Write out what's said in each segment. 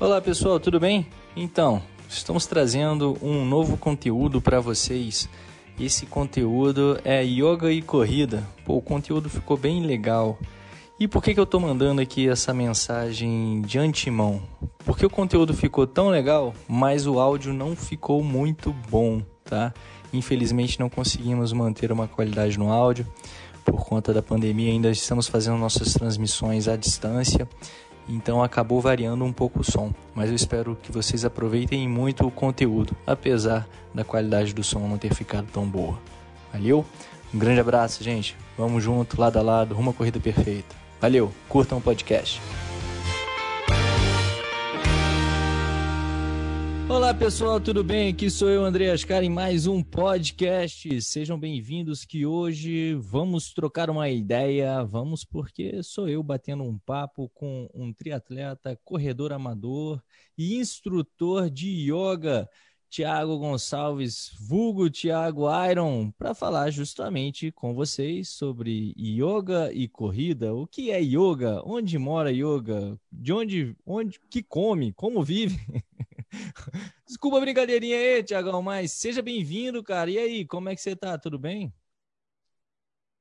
Olá pessoal, tudo bem? Então, estamos trazendo um novo conteúdo para vocês. Esse conteúdo é yoga e corrida. Pô, o conteúdo ficou bem legal. E por que, que eu estou mandando aqui essa mensagem de antemão? Porque o conteúdo ficou tão legal, mas o áudio não ficou muito bom, tá? Infelizmente não conseguimos manter uma qualidade no áudio por conta da pandemia. Ainda estamos fazendo nossas transmissões à distância então acabou variando um pouco o som, mas eu espero que vocês aproveitem muito o conteúdo, apesar da qualidade do som não ter ficado tão boa. Valeu? Um grande abraço, gente. Vamos junto, lado a lado, rumo à corrida perfeita. Valeu, curtam o podcast. Olá pessoal, tudo bem? Aqui sou eu, André Ascar, em mais um podcast. Sejam bem-vindos que hoje vamos trocar uma ideia, vamos porque sou eu batendo um papo com um triatleta, corredor amador e instrutor de yoga, Tiago Gonçalves, vulgo Tiago Iron, para falar justamente com vocês sobre yoga e corrida. O que é yoga? Onde mora yoga? De onde, onde que come? Como vive? Desculpa a brincadeirinha aí, Tiagão, mas seja bem-vindo, cara. E aí, como é que você tá? Tudo bem?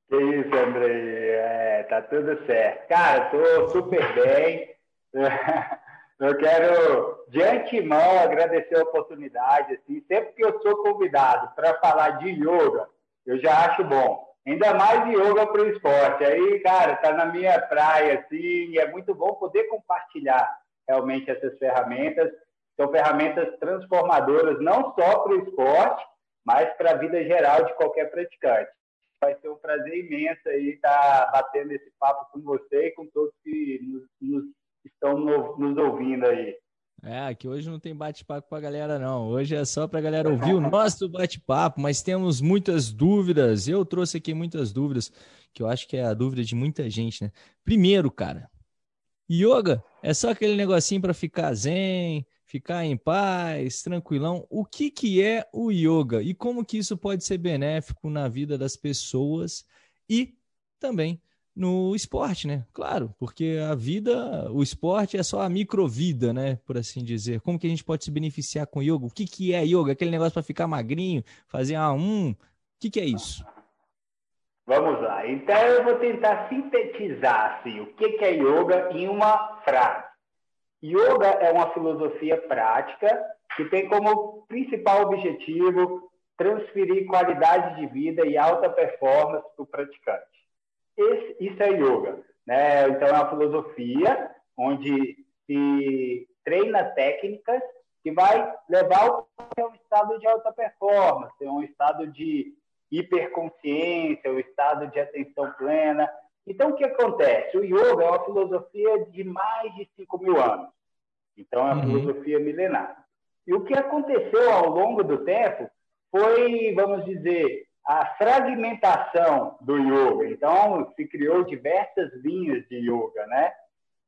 Que isso, Andrei. É, tá tudo certo. Cara, tô super bem. Eu quero, de antemão, agradecer a oportunidade. Assim, sempre que eu sou convidado para falar de yoga, eu já acho bom. Ainda mais yoga para o esporte. Aí, cara, tá na minha praia, assim, e é muito bom poder compartilhar realmente essas ferramentas são ferramentas transformadoras não só para o esporte, mas para a vida geral de qualquer praticante. Vai ser um prazer imenso aí estar batendo esse papo com você e com todos que nos, nos estão no, nos ouvindo aí. É, que hoje não tem bate-papo para a galera, não. Hoje é só para a galera ouvir o nosso bate-papo, mas temos muitas dúvidas. Eu trouxe aqui muitas dúvidas, que eu acho que é a dúvida de muita gente, né? Primeiro, cara, yoga é só aquele negocinho para ficar zen, ficar em paz, tranquilão. O que, que é o yoga e como que isso pode ser benéfico na vida das pessoas e também no esporte, né? Claro, porque a vida, o esporte é só a microvida, né? Por assim dizer. Como que a gente pode se beneficiar com yoga? O que, que é yoga? Aquele negócio para ficar magrinho, fazer a um. O que, que é isso? Vamos lá. Então eu vou tentar sintetizar assim, o que, que é yoga em uma frase. Yoga é uma filosofia prática que tem como principal objetivo transferir qualidade de vida e alta performance para o praticante. Esse, isso é yoga. Né? Então, é uma filosofia onde se treina técnicas que vai levar a um estado de alta performance, um estado de hiperconsciência, um estado de atenção plena, então, o que acontece? O yoga é uma filosofia de mais de 5 mil anos. Então, é uma uhum. filosofia milenar. E o que aconteceu ao longo do tempo foi, vamos dizer, a fragmentação do yoga. Então, se criou diversas linhas de yoga, né?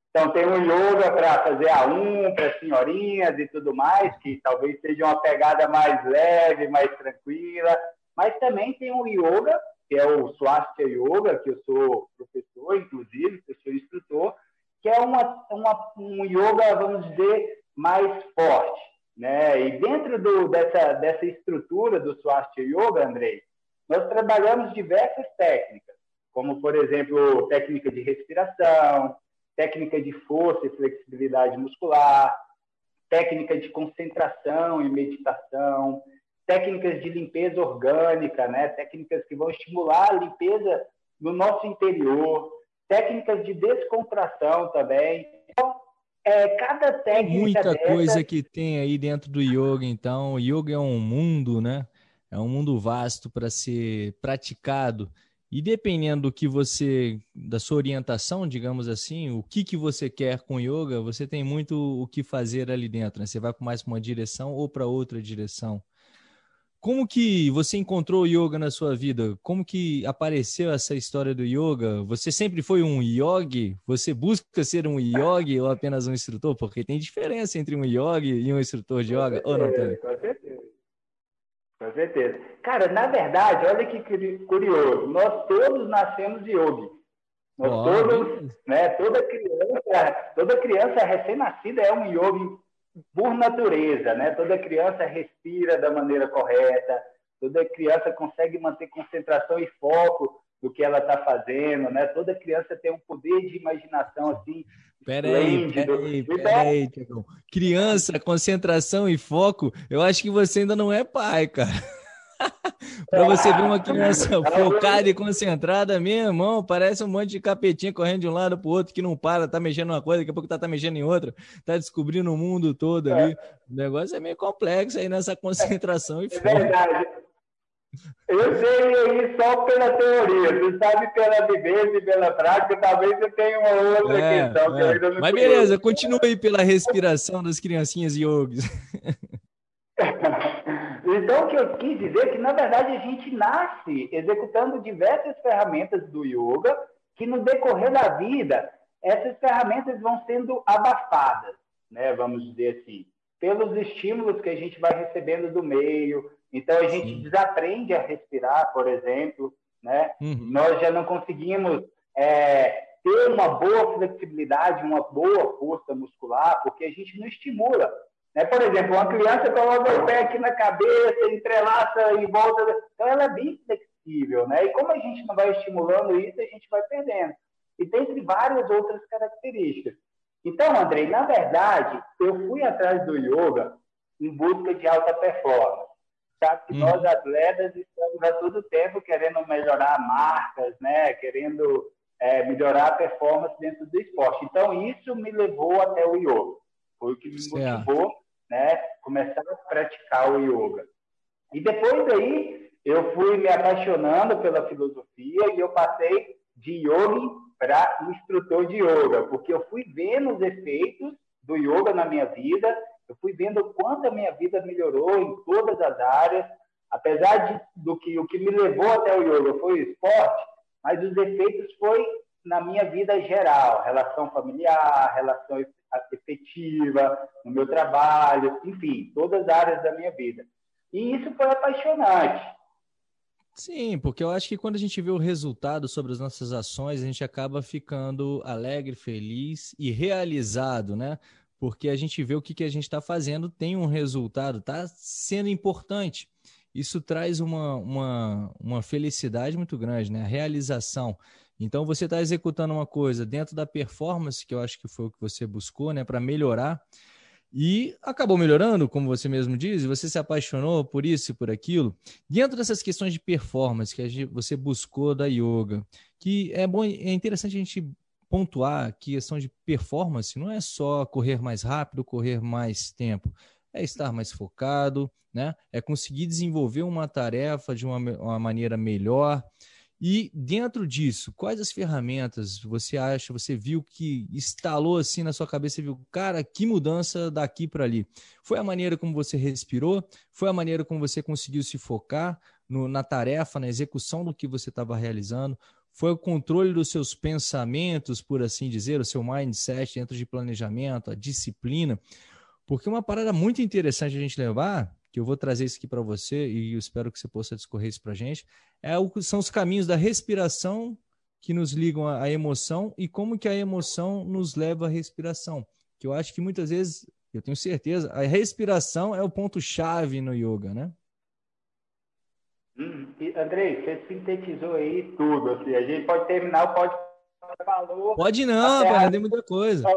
Então, tem um yoga para fazer a um, para senhorinhas e tudo mais, que talvez seja uma pegada mais leve, mais tranquila. Mas também tem um yoga que é o Swastika Yoga, que eu sou professor, inclusive, sou instrutor, que é uma, uma, um yoga, vamos dizer, mais forte. Né? E dentro do, dessa, dessa estrutura do Swastika Yoga, Andrei, nós trabalhamos diversas técnicas, como, por exemplo, técnica de respiração, técnica de força e flexibilidade muscular, técnica de concentração e meditação, técnicas de limpeza orgânica, né? técnicas que vão estimular a limpeza no nosso interior, técnicas de descontração também. Então, é, cada técnica. Muita dessa... coisa que tem aí dentro do yoga, então. O yoga é um mundo, né? É um mundo vasto para ser praticado. E dependendo do que você, da sua orientação, digamos assim, o que, que você quer com yoga, você tem muito o que fazer ali dentro. Né? Você vai mais para uma direção ou para outra direção. Como que você encontrou o yoga na sua vida? Como que apareceu essa história do yoga? Você sempre foi um yogi? Você busca ser um yogi ou apenas um instrutor? Porque tem diferença entre um yogi e um instrutor de yoga, ou não tem? Com certeza. Com certeza. Cara, na verdade, olha que curioso. Nós todos nascemos yogi. Nós oh, todos, né, toda criança, toda criança recém-nascida é um yogi por natureza, né? Toda criança respira da maneira correta, toda criança consegue manter concentração e foco no que ela está fazendo, né? Toda criança tem um poder de imaginação assim. Peraí, peraí, peraí, Tiagão. Criança, concentração e foco, eu acho que você ainda não é pai, cara. para você ver uma criança focada e concentrada, meu irmão, parece um monte de capetinha correndo de um lado para o outro que não para, tá mexendo uma coisa, daqui a pouco tá, tá mexendo em outra, tá descobrindo o mundo todo ali. O negócio é meio complexo aí nessa concentração e é foco. É verdade. Eu sei aí só pela teoria, você sabe pela vivência e pela prática, talvez você tenha uma outra é, questão que é. eu Mas beleza, continue aí pela respiração das criancinhas yogis. Então, o que eu quis dizer é que, na verdade, a gente nasce executando diversas ferramentas do yoga, que no decorrer da vida, essas ferramentas vão sendo abafadas, né? vamos dizer assim, pelos estímulos que a gente vai recebendo do meio. Então, a gente Sim. desaprende a respirar, por exemplo, né? Uhum. Nós já não conseguimos é, ter uma boa flexibilidade, uma boa força muscular, porque a gente não estimula né? Por exemplo, uma criança coloca o pé aqui na cabeça, entrelaça e volta. Então, ela é bem flexível. Né? E como a gente não vai estimulando isso, a gente vai perdendo. E tem várias outras características. Então, Andrei, na verdade, eu fui atrás do yoga em busca de alta performance. Sabe que hum. nós, atletas, estamos a todo tempo querendo melhorar marcas, né? querendo é, melhorar a performance dentro do esporte. Então, isso me levou até o yoga. Foi o que me motivou, né, começar a praticar o yoga. E depois daí, eu fui me apaixonando pela filosofia e eu passei de yogi para instrutor de yoga, porque eu fui vendo os efeitos do yoga na minha vida, eu fui vendo o quanto a minha vida melhorou em todas as áreas, apesar de, do que o que me levou até o yoga foi o esporte, mas os efeitos foi na minha vida geral, relação familiar, relação efetiva, no meu trabalho, enfim, todas as áreas da minha vida. E isso foi apaixonante. Sim, porque eu acho que quando a gente vê o resultado sobre as nossas ações, a gente acaba ficando alegre, feliz e realizado, né? Porque a gente vê o que, que a gente está fazendo, tem um resultado, está sendo importante. Isso traz uma, uma, uma felicidade muito grande, né? A realização. Então você está executando uma coisa dentro da performance, que eu acho que foi o que você buscou, né, para melhorar. E acabou melhorando, como você mesmo diz, você se apaixonou por isso e por aquilo. Dentro dessas questões de performance que você buscou da yoga, que é bom, é interessante a gente pontuar que a questão de performance não é só correr mais rápido, correr mais tempo, é estar mais focado, né? É conseguir desenvolver uma tarefa de uma, uma maneira melhor. E dentro disso, quais as ferramentas você acha, você viu que instalou assim na sua cabeça, viu, cara, que mudança daqui para ali? Foi a maneira como você respirou? Foi a maneira como você conseguiu se focar no, na tarefa, na execução do que você estava realizando? Foi o controle dos seus pensamentos, por assim dizer, o seu mindset dentro de planejamento, a disciplina? Porque uma parada muito interessante a gente levar que eu vou trazer isso aqui para você e eu espero que você possa discorrer isso para a gente, é o, são os caminhos da respiração que nos ligam à, emoção e como que a emoção nos leva à respiração. Que eu acho que muitas vezes, eu tenho certeza, a respiração é o ponto-chave no yoga, né? Hum, Andrei, você sintetizou aí tudo. Assim, a gente pode terminar o pode falou. Pode não, para tem muita coisa.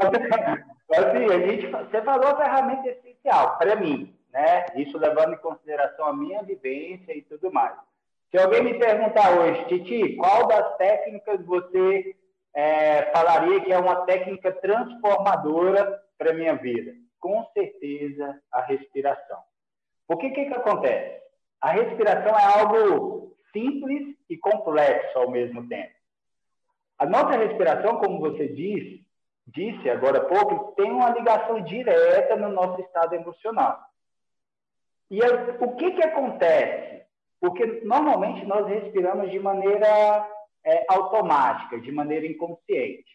Assim, a gente, você falou a ferramenta essencial para mim né? Isso levando em consideração a minha vivência e tudo mais. Se alguém me perguntar hoje, Titi, qual das técnicas você é, falaria que é uma técnica transformadora para a minha vida? Com certeza, a respiração. O que, que, acontece? A respiração é algo simples e complexo ao mesmo tempo. A nossa respiração, como você disse agora há pouco, tem uma ligação direta no nosso estado emocional. E o que, que acontece? Porque normalmente nós respiramos de maneira é, automática, de maneira inconsciente.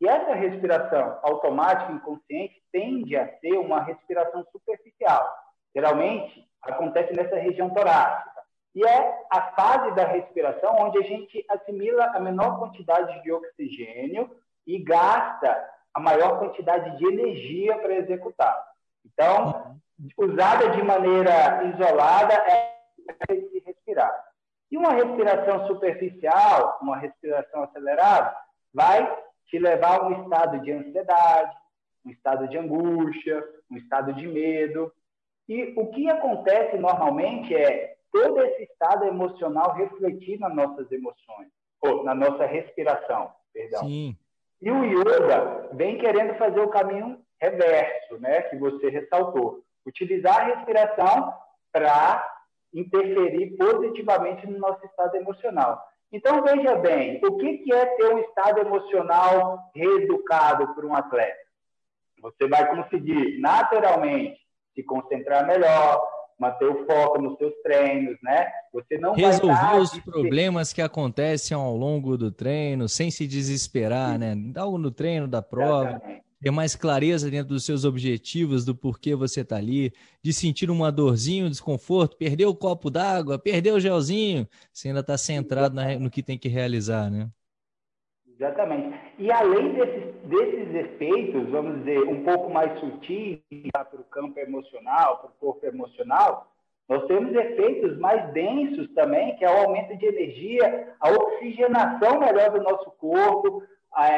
E essa respiração automática inconsciente tende a ser uma respiração superficial. Geralmente acontece nessa região torácica. E é a fase da respiração onde a gente assimila a menor quantidade de oxigênio e gasta a maior quantidade de energia para executar. Então, usada de maneira isolada, é de respirar. E uma respiração superficial, uma respiração acelerada, vai te levar a um estado de ansiedade, um estado de angústia, um estado de medo. E o que acontece normalmente é todo esse estado emocional refletir nas nossas emoções, ou na nossa respiração, perdão. Sim. E o yoga vem querendo fazer o caminho reverso, né, que você ressaltou. Utilizar a respiração para interferir positivamente no nosso estado emocional. Então, veja bem, o que é ter um estado emocional reeducado por um atleta? Você vai conseguir, naturalmente, se concentrar melhor, manter o foco nos seus treinos, né? Você não resolver os problemas que acontecem ao longo do treino, sem se desesperar, Sim. né? Algo no treino da prova. Exatamente ter mais clareza dentro dos seus objetivos, do porquê você está ali, de sentir uma dorzinha, um desconforto, perder o copo d'água, perder o gelzinho, você ainda está centrado na, no que tem que realizar, né? Exatamente. E além desses, desses efeitos, vamos dizer, um pouco mais sutis para o campo emocional, para o corpo emocional, nós temos efeitos mais densos também, que é o aumento de energia, a oxigenação melhor do nosso corpo,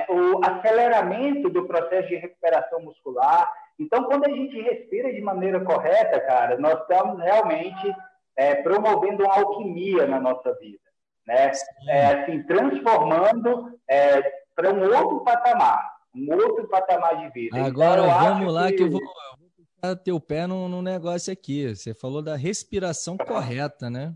o aceleramento do processo de recuperação muscular. Então, quando a gente respira de maneira correta, cara, nós estamos realmente é, promovendo uma alquimia na nossa vida, né? É, assim, transformando é, para um outro patamar, um outro patamar de vida. Então, Agora então, vamos lá que, que eu vou, eu vou teu pé no, no, negócio aqui. Você falou da respiração correta, né?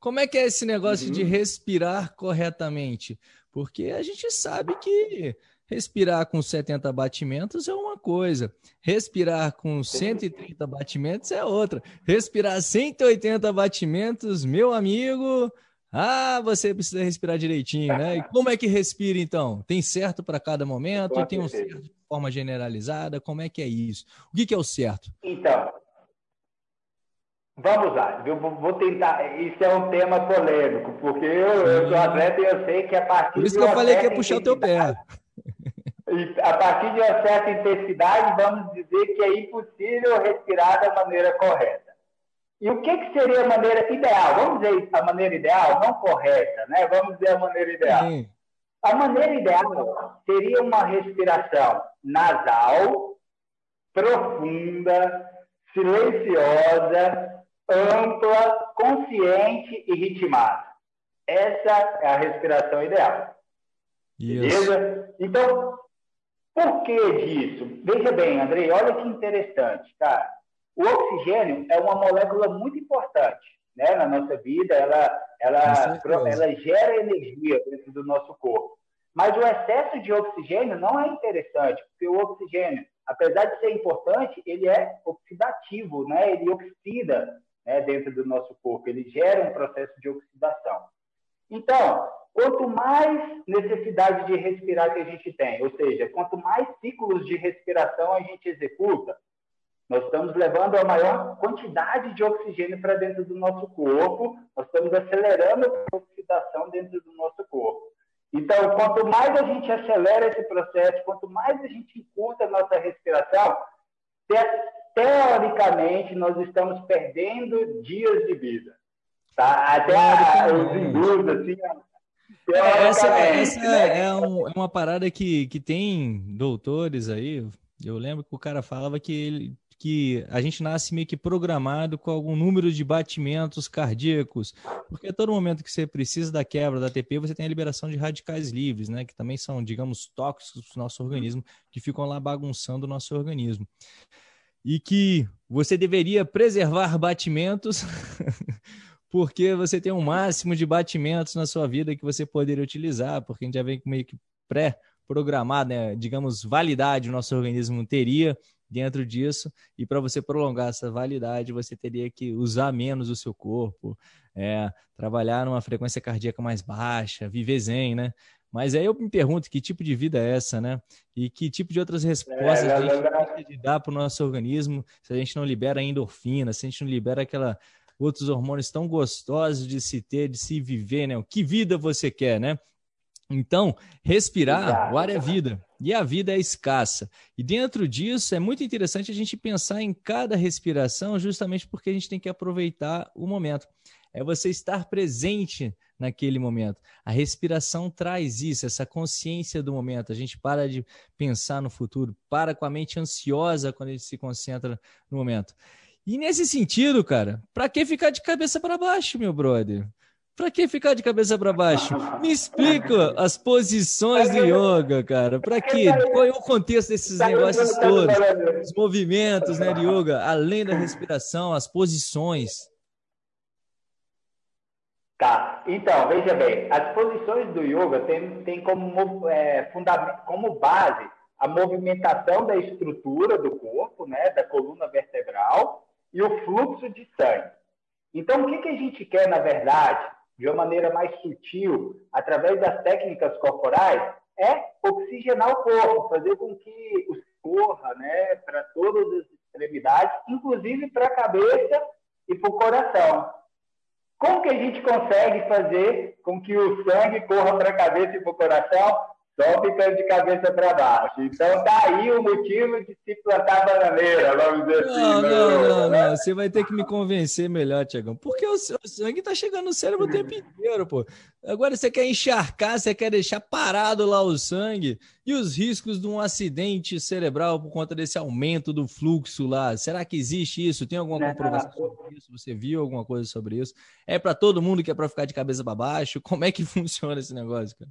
Como é que é esse negócio uhum. de respirar corretamente? Porque a gente sabe que respirar com 70 batimentos é uma coisa, respirar com 130 batimentos é outra. Respirar 180 batimentos, meu amigo, ah, você precisa respirar direitinho, né? E como é que respira então? Tem certo para cada momento? Tem um certo de forma generalizada? Como é que é isso? O que, que é o certo? Então, Vamos lá, eu vou tentar. Isso é um tema polêmico, porque eu, eu sou atleta e eu sei que a partir Por isso que eu falei que ia puxar o teu pé. A partir de uma certa intensidade, vamos dizer que é impossível respirar da maneira correta. E o que, que seria a maneira ideal? Vamos dizer a maneira ideal, não correta, né? Vamos dizer a maneira ideal. Sim. A maneira ideal seria uma respiração nasal, profunda, silenciosa, ampla, consciente e ritmada. Essa é a respiração ideal. Isso. Beleza? Então, por que disso? Veja bem, Andrei, olha que interessante, cara. O oxigênio é uma molécula muito importante né, na nossa vida, ela, ela, ela gera energia dentro do nosso corpo. Mas o excesso de oxigênio não é interessante, porque o oxigênio, apesar de ser importante, ele é oxidativo, né? ele oxida né, dentro do nosso corpo, ele gera um processo de oxidação. Então, quanto mais necessidade de respirar que a gente tem, ou seja, quanto mais ciclos de respiração a gente executa, nós estamos levando a maior quantidade de oxigênio para dentro do nosso corpo, nós estamos acelerando a oxidação dentro do nosso corpo. Então, quanto mais a gente acelera esse processo, quanto mais a gente encurta a nossa respiração, teoricamente, nós estamos perdendo dias de vida. Tá? Até a, os hindus, assim, é, essa, essa né? é, um, é, uma parada que, que tem doutores aí. Eu lembro que o cara falava que, ele, que a gente nasce meio que programado com algum número de batimentos cardíacos, porque a todo momento que você precisa da quebra da ATP, você tem a liberação de radicais livres, né, que também são, digamos, tóxicos para o nosso organismo, que ficam lá bagunçando o nosso organismo e que você deveria preservar batimentos, porque você tem um máximo de batimentos na sua vida que você poderia utilizar, porque a gente já vem meio que pré-programado, né? digamos, validade o nosso organismo teria dentro disso, e para você prolongar essa validade, você teria que usar menos o seu corpo, é, trabalhar numa frequência cardíaca mais baixa, viver zen, né? Mas aí eu me pergunto que tipo de vida é essa, né? E que tipo de outras respostas é, a gente que dar para o nosso organismo se a gente não libera endorfina, se a gente não libera aquela, outros hormônios tão gostosos de se ter, de se viver, né? O que vida você quer, né? Então, respirar, o ar é vida e a vida é escassa. E dentro disso é muito interessante a gente pensar em cada respiração, justamente porque a gente tem que aproveitar o momento. É você estar presente naquele momento. A respiração traz isso, essa consciência do momento. A gente para de pensar no futuro, para com a mente ansiosa quando a gente se concentra no momento. E nesse sentido, cara, para que ficar de cabeça para baixo, meu brother? Para que ficar de cabeça para baixo? Me explica as posições do yoga, cara. Para quê? Qual é o contexto desses negócios todos? Os movimentos né, de yoga, além da respiração, as posições. Tá, então, veja bem, as posições do yoga têm tem como, é, como base a movimentação da estrutura do corpo, né, da coluna vertebral e o fluxo de sangue. Então, o que, que a gente quer, na verdade, de uma maneira mais sutil, através das técnicas corporais, é oxigenar o corpo, fazer com que o corra né, para todas as extremidades, inclusive para a cabeça e para o coração. Como que a gente consegue fazer com que o sangue corra para a cabeça e para o coração? Só ficando de cabeça para baixo. Então tá aí o motivo de se plantar bananeira, vamos dizer não, assim. Não, não, não, não. Você vai ter que me convencer melhor, Tiagão. Porque o, o sangue tá chegando no cérebro o tempo inteiro, pô. Agora você quer encharcar, você quer deixar parado lá o sangue. E os riscos de um acidente cerebral por conta desse aumento do fluxo lá? Será que existe isso? Tem alguma comprovação sobre isso? Você viu alguma coisa sobre isso? É para todo mundo que é para ficar de cabeça para baixo? Como é que funciona esse negócio, cara?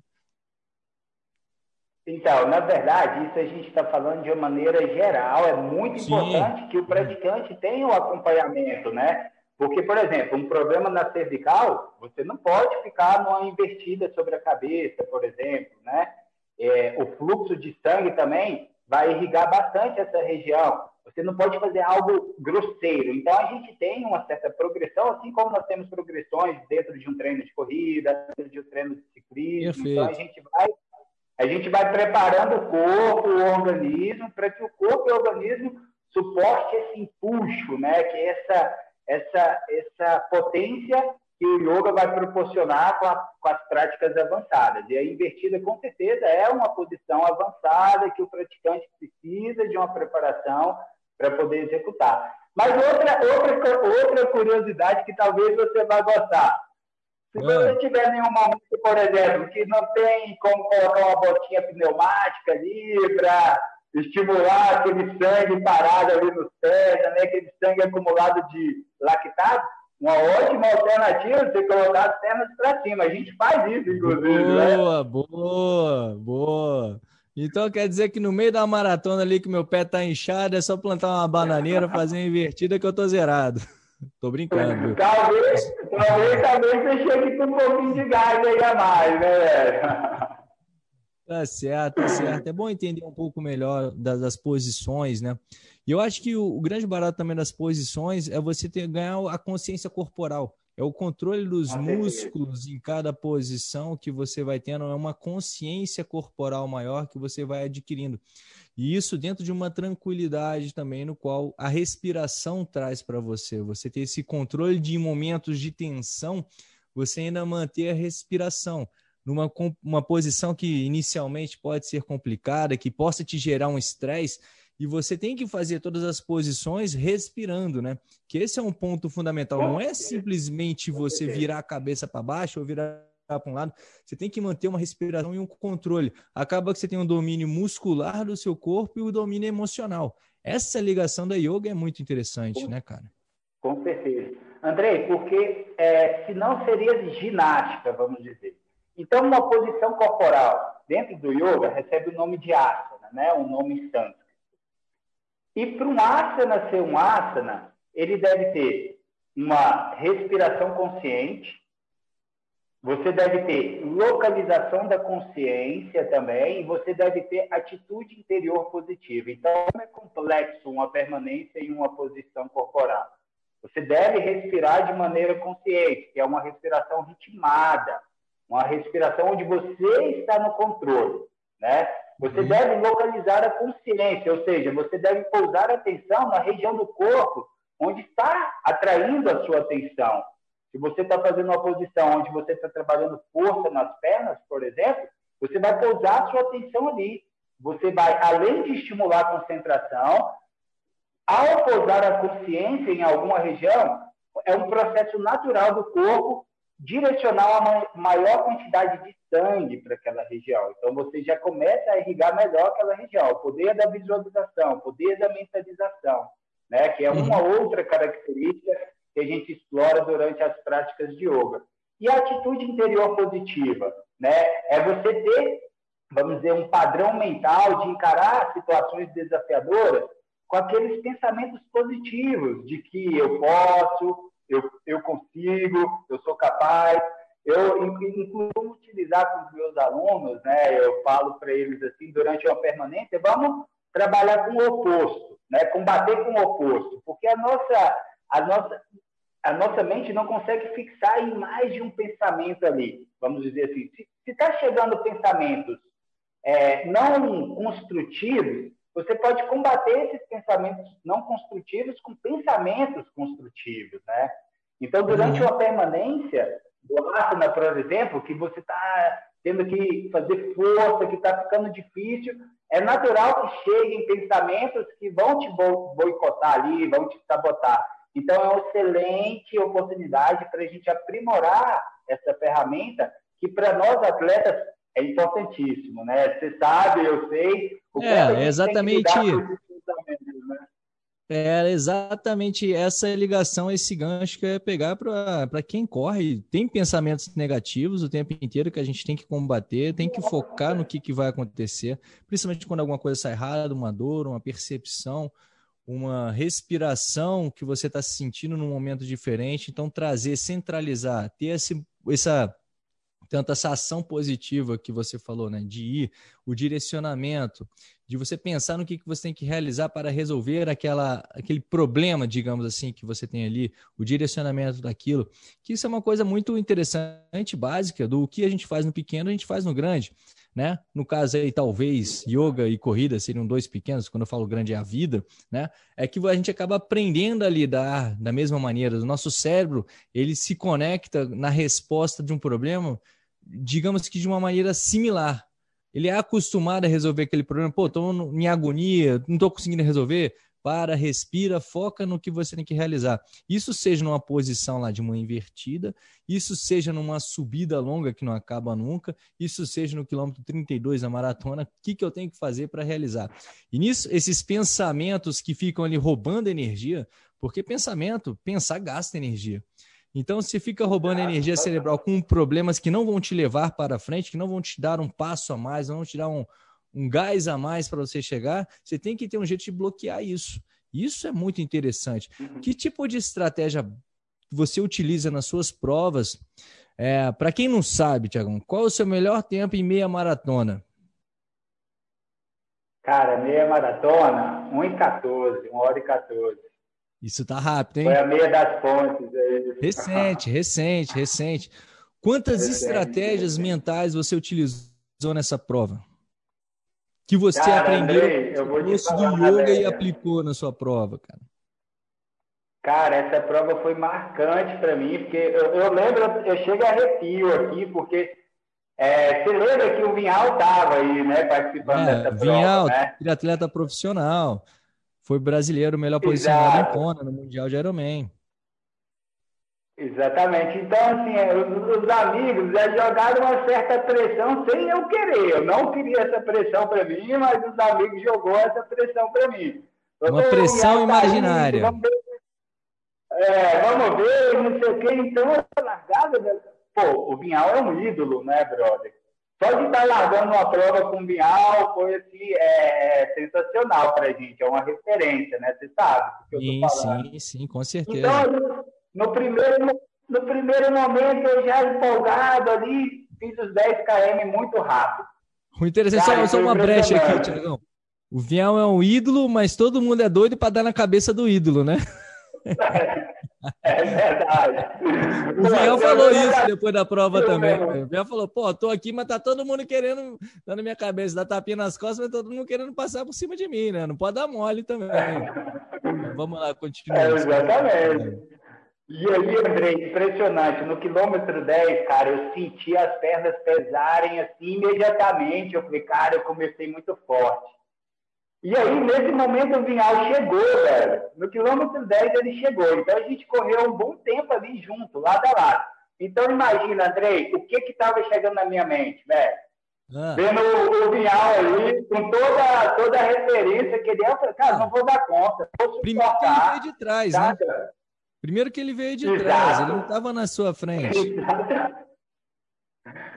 Então, na verdade, isso a gente está falando de uma maneira geral. É muito Sim. importante que o praticante tenha o um acompanhamento, né? Porque, por exemplo, um problema na cervical, você não pode ficar numa invertida sobre a cabeça, por exemplo, né? É, o fluxo de sangue também vai irrigar bastante essa região. Você não pode fazer algo grosseiro. Então, a gente tem uma certa progressão, assim como nós temos progressões dentro de um treino de corrida, dentro de um treino de ciclismo. Perfeito. Então, a gente vai a gente vai preparando o corpo, o organismo, para que o corpo e o organismo suporte esse impulso, né? Que é essa, essa, essa potência que o yoga vai proporcionar com, a, com, as práticas avançadas. E a invertida, com certeza, é uma posição avançada que o praticante precisa de uma preparação para poder executar. Mas outra, outra, outra curiosidade que talvez você vá gostar. Se você tiver nenhum momento, por exemplo, que não tem como colocar uma botinha pneumática ali para estimular aquele sangue parado ali nos pés, né? aquele sangue acumulado de lactato, uma ótima alternativa você colocar as pernas para cima. A gente faz isso, inclusive. Né? Boa, né? boa, boa. Então quer dizer que no meio da maratona ali que meu pé tá inchado, é só plantar uma bananeira, fazer uma invertida que eu tô zerado. Tô brincando. Talvez, talvez, talvez você chegue com um pouquinho de gás aí a mais, né, velho? Tá certo, tá certo. É bom entender um pouco melhor das, das posições, né? E eu acho que o, o, grande barato também das posições é você ter, ganhar a consciência corporal. É o controle dos músculos em cada posição que você vai tendo, é uma consciência corporal maior que você vai adquirindo. E isso dentro de uma tranquilidade também, no qual a respiração traz para você. Você ter esse controle de momentos de tensão, você ainda manter a respiração numa uma posição que inicialmente pode ser complicada, que possa te gerar um estresse, e você tem que fazer todas as posições respirando, né? Que esse é um ponto fundamental. Não é simplesmente você virar a cabeça para baixo ou virar para um lado, você tem que manter uma respiração e um controle. Acaba que você tem um domínio muscular do seu corpo e o domínio emocional. Essa ligação da yoga é muito interessante, com, né, cara? Com certeza. Andrei, porque é, senão seria ginástica, vamos dizer. Então, uma posição corporal dentro do yoga recebe o nome de asana, né? um nome santo. E para um asana ser um asana, ele deve ter uma respiração consciente, você deve ter localização da consciência também, e você deve ter atitude interior positiva. Então, é complexo uma permanência em uma posição corporal. Você deve respirar de maneira consciente, que é uma respiração ritmada, uma respiração onde você está no controle, né? Você uhum. deve localizar a consciência, ou seja, você deve pousar atenção na região do corpo onde está atraindo a sua atenção. Se você está fazendo uma posição onde você está trabalhando força nas pernas, por exemplo, você vai pousar a sua atenção ali. Você vai, além de estimular a concentração, ao pousar a consciência em alguma região, é um processo natural do corpo direcionar uma maior quantidade de sangue para aquela região. Então, você já começa a irrigar melhor aquela região. O poder da visualização, o poder da mentalização, né? que é uma uhum. outra característica que a gente explora durante as práticas de yoga. E a atitude interior positiva, né? É você ter, vamos dizer, um padrão mental de encarar situações desafiadoras com aqueles pensamentos positivos de que eu posso, eu, eu consigo, eu sou capaz. Eu, inclusive, utilizar com os meus alunos, né? Eu falo para eles assim, durante uma permanência, vamos trabalhar com o oposto, né? Combater com o oposto, porque a nossa, a nossa, a nossa mente não consegue fixar em mais de um pensamento ali. Vamos dizer assim, se está chegando pensamentos é, não construtivos, você pode combater esses pensamentos não construtivos com pensamentos construtivos, né? Então, durante uhum. uma permanência do asana, por exemplo, que você está tendo que fazer força, que está ficando difícil, é natural que cheguem pensamentos que vão te boicotar ali, vão te sabotar. Então, é uma excelente oportunidade para a gente aprimorar essa ferramenta que, para nós atletas, é importantíssimo, né? Você sabe, eu sei. O é, exatamente. Né? É exatamente essa ligação, esse gancho que eu ia pegar para quem corre. Tem pensamentos negativos o tempo inteiro que a gente tem que combater, tem que focar no que, que vai acontecer, principalmente quando alguma coisa sai errada, uma dor, uma percepção, uma respiração que você está se sentindo num momento diferente. Então, trazer, centralizar, ter esse, essa tanto essa ação positiva que você falou, né, de ir, o direcionamento, de você pensar no que, que você tem que realizar para resolver aquela, aquele problema, digamos assim, que você tem ali, o direcionamento daquilo, que isso é uma coisa muito interessante, básica, do que a gente faz no pequeno, a gente faz no grande, né? No caso aí, talvez, yoga e corrida seriam dois pequenos, quando eu falo grande é a vida, né? É que a gente acaba aprendendo a lidar da mesma maneira, o nosso cérebro, ele se conecta na resposta de um problema digamos que de uma maneira similar. Ele é acostumado a resolver aquele problema. Pô, estou em agonia, não estou conseguindo resolver. Para, respira, foca no que você tem que realizar. Isso seja numa posição lá de uma invertida, isso seja numa subida longa que não acaba nunca, isso seja no quilômetro 32 da maratona, o que, que eu tenho que fazer para realizar? E nisso, esses pensamentos que ficam ali roubando energia, porque pensamento, pensar gasta energia. Então, se fica roubando energia cerebral com problemas que não vão te levar para frente, que não vão te dar um passo a mais, não vão te dar um, um gás a mais para você chegar, você tem que ter um jeito de bloquear isso. Isso é muito interessante. Uhum. Que tipo de estratégia você utiliza nas suas provas? É, para quem não sabe, Tiagão, qual é o seu melhor tempo em meia maratona? Cara, meia maratona, 1 h 14, 1 hora e 14. Isso tá rápido, hein? Foi a meia das pontes. Aí. Recente, recente, recente. Quantas recente, estratégias recente. mentais você utilizou nessa prova? Que você cara, aprendeu Andrei, no curso do yoga e aplicou na sua prova, cara? Cara, essa prova foi marcante para mim, porque eu, eu, lembro, eu chego a arrepio aqui, porque é, você lembra que o Vinhal estava aí, né, participando é, dessa Vinhal, prova, né? atleta profissional. Foi brasileiro melhor posicionado Exato. em Kona no Mundial de Ironman. Exatamente. Então, assim, é, os, os, amigos já jogaram uma certa pressão sem eu querer. Eu não queria essa pressão para mim, mas os amigos jogou essa pressão para mim. Eu uma pressão imaginária. Vamos ver, é, vamos ver, não sei o quê. Então, essa largada... Pô, o Vinhal é um ídolo, né, brother? Só de estar largando uma prova com o Bial foi assim, é, sensacional para a gente, é uma referência, né? Você sabe do que sim, eu tô falando. Sim, sim, com certeza. Então, no primeiro, no primeiro momento, eu já empolgado ali, fiz os 10 km muito rápido. O interessante, Cara, só, só uma brecha aqui, Tiagão. O Vial é um ídolo, mas todo mundo é doido para dar na cabeça do ídolo, né? É verdade. O Vian falou isso depois da prova também. O Vian falou, pô, tô aqui, mas tá todo mundo querendo, dando minha cabeça, dar tapinha nas costas, mas todo mundo querendo passar por cima de mim, né? Não pode dar mole também. Vamos lá, continua. É, exatamente. E aí, André, impressionante. No quilômetro 10, cara, eu senti as pernas pesarem assim imediatamente. Eu falei, cara, eu comecei muito forte. E aí, nesse momento, o Vinhal chegou, velho. No quilômetro 10 ele chegou. Então a gente correu um bom tempo ali junto, lado a lado. Então imagina, Andrei, o que que estava chegando na minha mente, velho? Ah. Vendo o, o Vinhal aí, com toda, toda a referência que ele é, eu falei, cara, não vou dar conta. Vou Primeiro que ele veio de trás, tá? né? Primeiro que ele veio de Exato. trás, ele não estava na sua frente.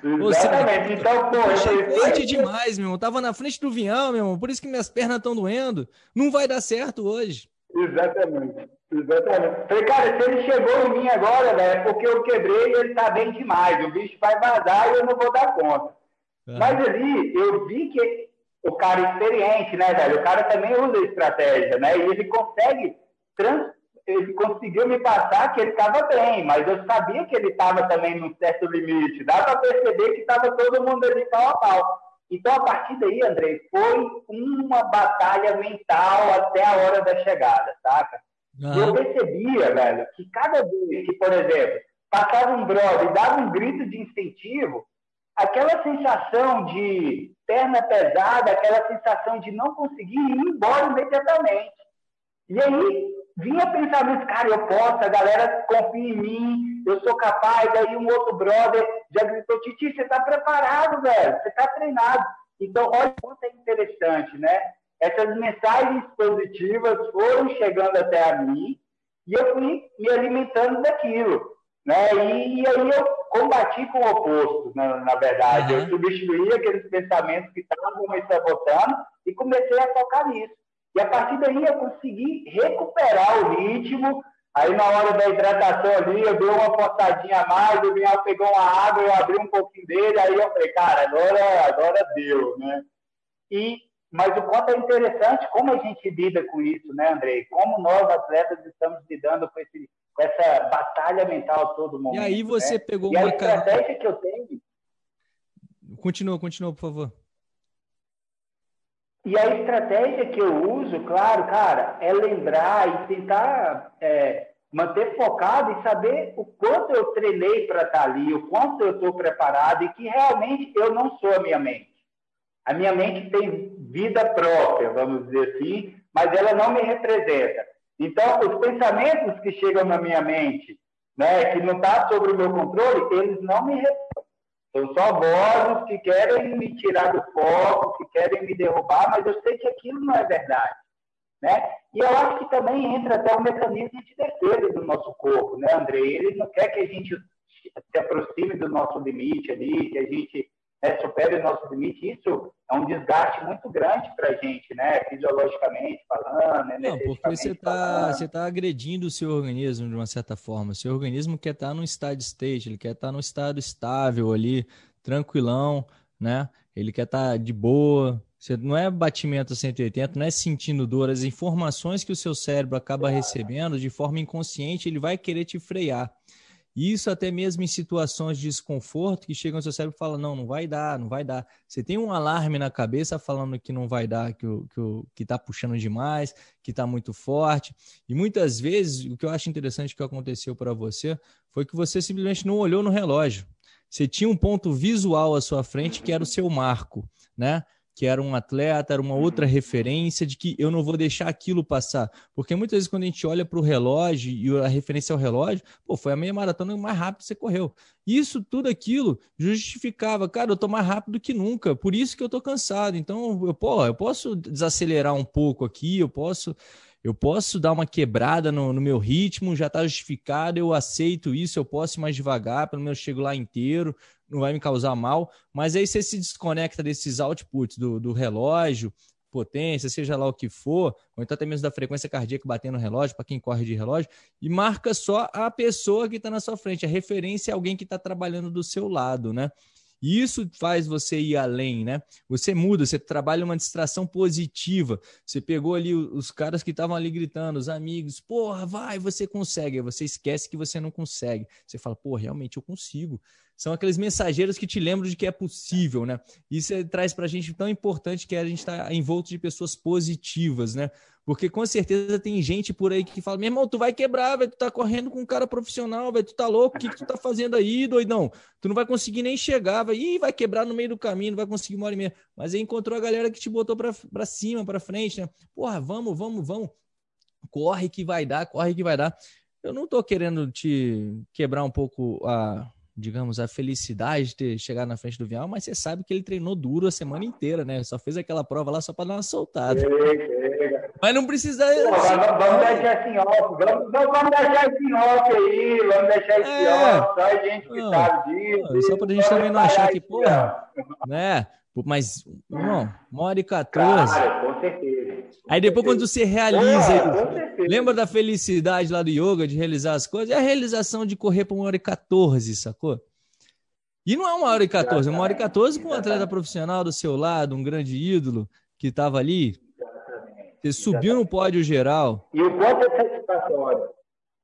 Exatamente. então, pô, eu forte demais, meu irmão. Tava na frente do Vinhão, meu irmão. Por isso que minhas pernas estão doendo. Não vai dar certo hoje. Exatamente. Exatamente. Falei, cara, se ele chegou em mim agora, velho, é porque eu quebrei e ele tá bem demais. O bicho vai vazar e eu não vou dar conta. Uhum. Mas ali, eu vi que o cara experiente, né, velho? O cara também usa estratégia, né? E ele consegue trans ele conseguiu me passar que ele estava bem, mas eu sabia que ele estava também num certo limite. Dá para perceber que estava todo mundo ali pau a pau. Então, a partir daí, André, foi uma batalha mental até a hora da chegada, saca? Uhum. Eu percebia, velho, que cada vez que, por exemplo, passava um brother e dava um grito de incentivo, aquela sensação de perna pesada, aquela sensação de não conseguir ir embora imediatamente. E aí, vinha pensamento, cara, eu posso, a galera confia em mim, eu sou capaz. Aí um outro brother já gritou, Titi, você está preparado, velho, você está treinado. Então, olha quanto é interessante, né? Essas mensagens positivas foram chegando até a mim e eu fui me alimentando daquilo. Né? E, e aí eu combati com o oposto, na, na verdade. Uhum. Eu substituí aqueles pensamentos que estavam me sabotando e comecei a focar nisso. E a partir daí eu consegui recuperar o ritmo. Aí na hora da hidratação ali, eu dei uma forçadinha a mais, o Vinhal pegou uma água, eu abri um pouquinho dele, aí eu falei, cara, agora, agora deu, né? E, mas o quanto é interessante como a gente lida com isso, né, Andrei? Como nós, atletas, estamos lidando com, esse, com essa batalha mental todo momento. E aí você né? pegou e uma... a estratégia que eu tenho... Continua, continua, por favor. E a estratégia que eu uso, claro, cara, é lembrar e tentar é, manter focado e saber o quanto eu treinei para estar tá ali, o quanto eu estou preparado e que realmente eu não sou a minha mente. A minha mente tem vida própria, vamos dizer assim, mas ela não me representa. Então, os pensamentos que chegam na minha mente, né, que não está sob o meu controle, eles não me representam. São só vozes que querem me tirar do foco, que querem me derrubar, mas eu sei que aquilo não é verdade. Né? E eu acho que também entra até o mecanismo de defesa do nosso corpo, né, André? Ele não quer que a gente se aproxime do nosso limite ali, que a gente né, supere o nosso limite. Isso é um desgaste muito grande para a gente, né? Fisiologicamente falando? Não, porque você está você tá agredindo o seu organismo de uma certa forma. O seu organismo quer estar tá no steady state, ele quer estar tá no estado estável ali, tranquilão, né? Ele quer estar tá de boa. Você não é batimento 180, não é sentindo dor. As informações que o seu cérebro acaba recebendo de forma inconsciente, ele vai querer te frear. Isso até mesmo em situações de desconforto que chegam ao seu cérebro e falam, não, não vai dar, não vai dar. Você tem um alarme na cabeça falando que não vai dar, que o que está puxando demais, que está muito forte. E muitas vezes, o que eu acho interessante que aconteceu para você foi que você simplesmente não olhou no relógio. Você tinha um ponto visual à sua frente que era o seu marco, né? Que era um atleta, era uma outra referência de que eu não vou deixar aquilo passar. Porque muitas vezes quando a gente olha para o relógio e a referência ao relógio, pô, foi a meia maratona mais rápido que você correu. Isso, tudo aquilo justificava, cara, eu tô mais rápido que nunca, por isso que eu tô cansado. Então, eu, pô, eu posso desacelerar um pouco aqui, eu posso eu posso dar uma quebrada no, no meu ritmo, já está justificado, eu aceito isso, eu posso ir mais devagar, pelo menos eu chego lá inteiro, não vai me causar mal. Mas aí você se desconecta desses outputs do, do relógio, potência, seja lá o que for, ou então até mesmo da frequência cardíaca batendo no relógio, para quem corre de relógio, e marca só a pessoa que está na sua frente. A referência é alguém que está trabalhando do seu lado, né? E isso faz você ir além, né? Você muda, você trabalha uma distração positiva. Você pegou ali os caras que estavam ali gritando, os amigos, porra, vai, você consegue. Aí você esquece que você não consegue. Você fala, pô, realmente eu consigo. São aqueles mensageiros que te lembram de que é possível, né? Isso é, traz para a gente tão importante que é a gente estar tá envolto de pessoas positivas, né? Porque com certeza tem gente por aí que fala: meu irmão, tu vai quebrar, velho, tu tá correndo com um cara profissional, velho, tu tá louco, o que, que tu tá fazendo aí, doidão? Tu não vai conseguir nem chegar, vai, Ih, vai quebrar no meio do caminho, não vai conseguir uma hora e meia. Mas aí encontrou a galera que te botou pra cima, pra frente, né? Porra, vamos, vamos, vamos. Corre que vai dar, corre que vai dar. Eu não tô querendo te quebrar um pouco a digamos, a felicidade de ter chegado na frente do Vial, mas você sabe que ele treinou duro a semana inteira, né? Só fez aquela prova lá só para dar uma soltada. Mas não precisa. Pô, vamos, vamos deixar assim off, vamos, vamos deixar esse off aí, vamos deixar esse é. off, só a gente que sabe disso. Só pra gente também não achar que, porra, né? Mas, irmão, uma hora e 14. Claro, com certeza. Aí depois, quando você realiza. É, lembra da felicidade lá do yoga, de realizar as coisas? É a realização de correr para uma hora e 14, sacou? E não é uma hora e 14, é uma hora e 14 com um atleta profissional do seu lado, um grande ídolo que estava ali. Você subiu no pódio geral. E o quanto é satisfatório.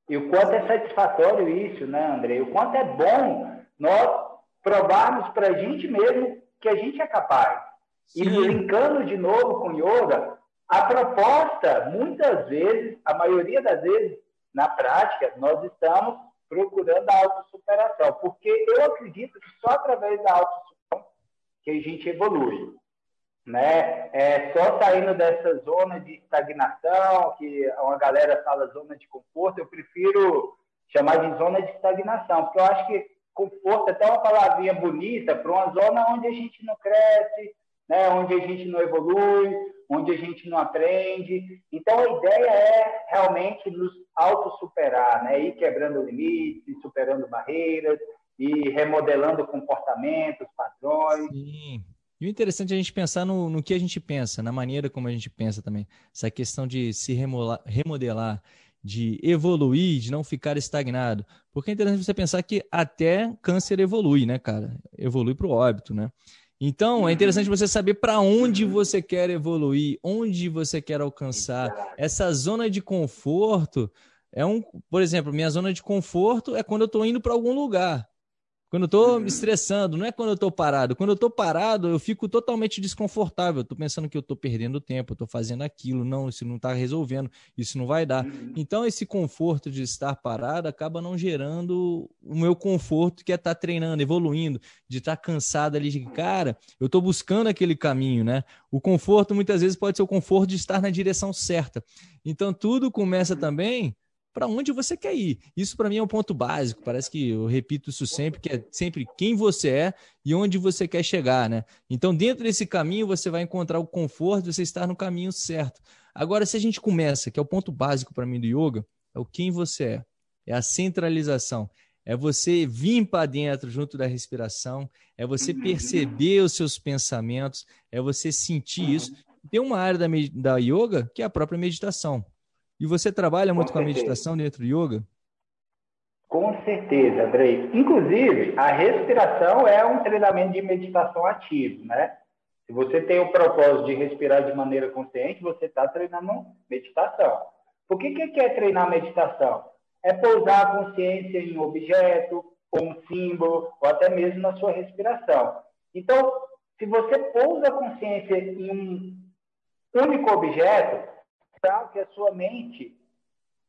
E o quanto é satisfatório isso, né, André? O quanto é bom nós provarmos para a gente mesmo que a gente é capaz. Sim. E brincando de novo com yoga, a proposta, muitas vezes, a maioria das vezes, na prática, nós estamos procurando a autossuperação, porque eu acredito que só através da autossuperação que a gente evolui. Né? É só saindo dessa zona de estagnação, que uma galera fala zona de conforto, eu prefiro chamar de zona de estagnação, porque eu acho que conforto é até uma palavrinha bonita para uma zona onde a gente não cresce, né? onde a gente não evolui, onde a gente não aprende. Então, a ideia é realmente nos auto-superar, né? ir quebrando limites, superando barreiras e remodelando comportamentos, padrões. Sim. E o interessante é a gente pensar no, no que a gente pensa, na maneira como a gente pensa também. Essa questão de se remodelar, remodelar de evoluir, de não ficar estagnado. Porque é interessante você pensar que até câncer evolui, né, cara? Evolui para o óbito, né? Então, é interessante você saber para onde você quer evoluir, onde você quer alcançar. Essa zona de conforto é um, por exemplo, minha zona de conforto é quando eu estou indo para algum lugar. Quando eu tô me estressando, não é quando eu tô parado. Quando eu tô parado, eu fico totalmente desconfortável. Eu tô pensando que eu tô perdendo tempo, eu tô fazendo aquilo. Não, isso não tá resolvendo, isso não vai dar. Então, esse conforto de estar parado acaba não gerando o meu conforto que é estar tá treinando, evoluindo, de estar tá cansado ali de, cara, eu tô buscando aquele caminho, né? O conforto muitas vezes pode ser o conforto de estar na direção certa. Então, tudo começa também para onde você quer ir. Isso para mim é um ponto básico. Parece que eu repito isso sempre, que é sempre quem você é e onde você quer chegar, né? Então, dentro desse caminho, você vai encontrar o conforto de você estar no caminho certo. Agora, se a gente começa, que é o ponto básico para mim do yoga, é o quem você é. É a centralização. É você vir para dentro junto da respiração, é você perceber os seus pensamentos, é você sentir isso. Tem uma área da, da yoga que é a própria meditação. E você trabalha muito com, com a meditação dentro do yoga? Com certeza, Andrei. Inclusive, a respiração é um treinamento de meditação ativo, né? Se você tem o propósito de respirar de maneira consciente, você está treinando meditação. Por que, que é treinar meditação? É pousar a consciência em um objeto, ou um símbolo, ou até mesmo na sua respiração. Então, se você pousa a consciência em um único objeto, que a sua mente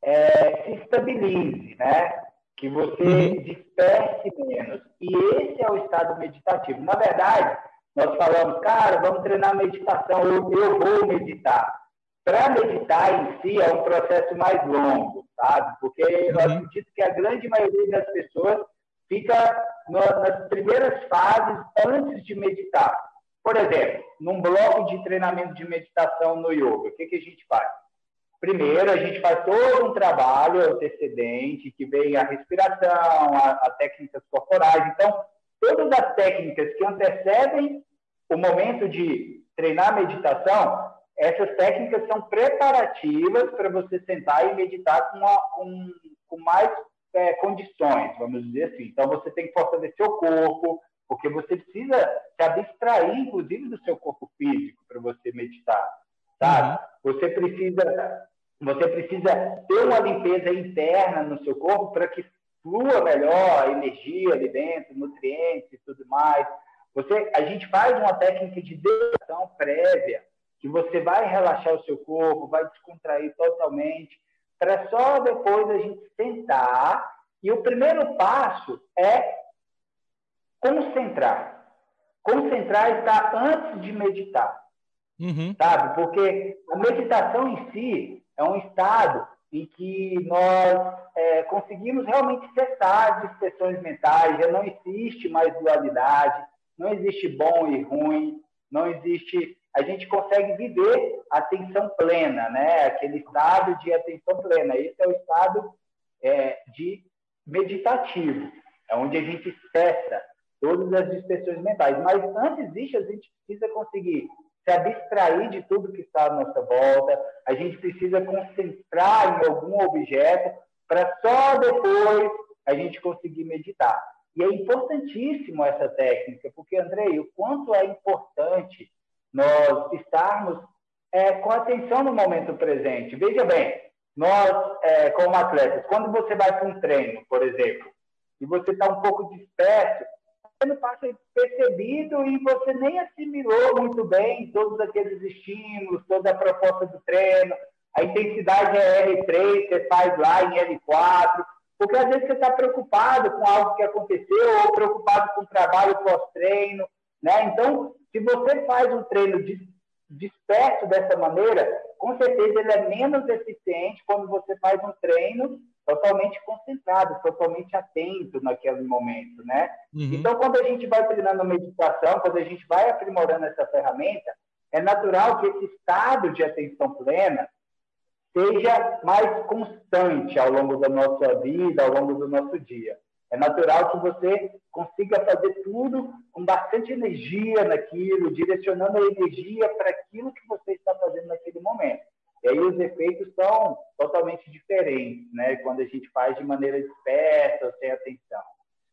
é, se estabilize, né? Que você uhum. disperse menos. E esse é o estado meditativo. Na verdade, nós falamos, cara, vamos treinar meditação, eu, eu vou meditar. Para meditar em si é um processo mais longo, sabe? Porque uhum. eu acredito que a grande maioria das pessoas fica nas primeiras fases antes de meditar. Por exemplo, num bloco de treinamento de meditação no yoga, o que, que a gente faz? Primeiro, a gente faz todo um trabalho antecedente, que vem a respiração, a, a técnicas corporais. Então, todas as técnicas que antecedem o momento de treinar a meditação, essas técnicas são preparativas para você sentar e meditar com, com, com mais é, condições, vamos dizer assim. Então, você tem que fortalecer o corpo, porque você precisa se abstrair, inclusive, do seu corpo físico para você meditar sabe? Uhum. Você precisa você precisa ter uma limpeza interna no seu corpo para que flua melhor a energia ali dentro, nutrientes e tudo mais. Você, a gente faz uma técnica de depressão prévia que você vai relaxar o seu corpo, vai descontrair totalmente, para só depois a gente sentar. E o primeiro passo é concentrar. Concentrar está antes de meditar. Uhum. Sabe? Porque a meditação em si é um estado em que nós é, conseguimos realmente cessar dispersões mentais, já não existe mais dualidade, não existe bom e ruim, não existe. A gente consegue viver atenção plena, né? Aquele estado de atenção plena. Esse é o estado é, de meditativo, é onde a gente cessa todas as dispersões mentais. Mas antes disso, a gente precisa conseguir se abstrair de tudo que está à nossa volta, a gente precisa concentrar em algum objeto para só depois a gente conseguir meditar. E é importantíssimo essa técnica, porque, Andrei, o quanto é importante nós estarmos é, com atenção no momento presente. Veja bem, nós, é, como atletas, quando você vai para um treino, por exemplo, e você está um pouco disperso, não passa percebido e você nem assimilou muito bem todos aqueles estímulos, toda a proposta do treino. A intensidade é L3, você faz lá em L4, porque às vezes você está preocupado com algo que aconteceu ou preocupado com o trabalho pós-treino, né? Então, se você faz um treino disperso dessa maneira, com certeza ele é menos eficiente quando você faz um treino totalmente concentrado, totalmente atento naquele momento, né? Uhum. Então, quando a gente vai treinando meditação, quando a gente vai aprimorando essa ferramenta, é natural que esse estado de atenção plena seja mais constante ao longo da nossa vida, ao longo do nosso dia. É natural que você consiga fazer tudo com bastante energia naquilo, direcionando a energia para aquilo que você está fazendo naquele momento. E aí os efeitos são totalmente diferentes, né? Quando a gente faz de maneira dispersa, sem atenção.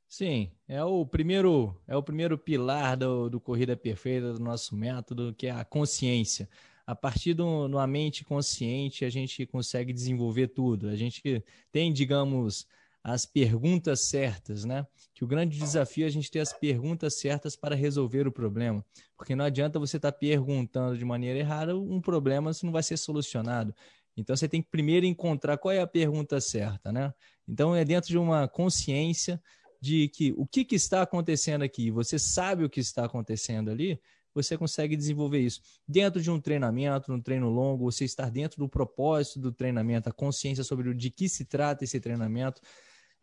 Sim, é o primeiro, é o primeiro pilar do, do Corrida Perfeita, do nosso método, que é a consciência. A partir de uma mente consciente, a gente consegue desenvolver tudo. A gente tem, digamos, as perguntas certas, né? Que o grande desafio é a gente ter as perguntas certas para resolver o problema. Porque não adianta você estar tá perguntando de maneira errada um problema se não vai ser solucionado. Então você tem que primeiro encontrar qual é a pergunta certa, né? Então é dentro de uma consciência de que o que, que está acontecendo aqui, você sabe o que está acontecendo ali, você consegue desenvolver isso. Dentro de um treinamento, um treino longo, você estar dentro do propósito do treinamento, a consciência sobre de que se trata esse treinamento,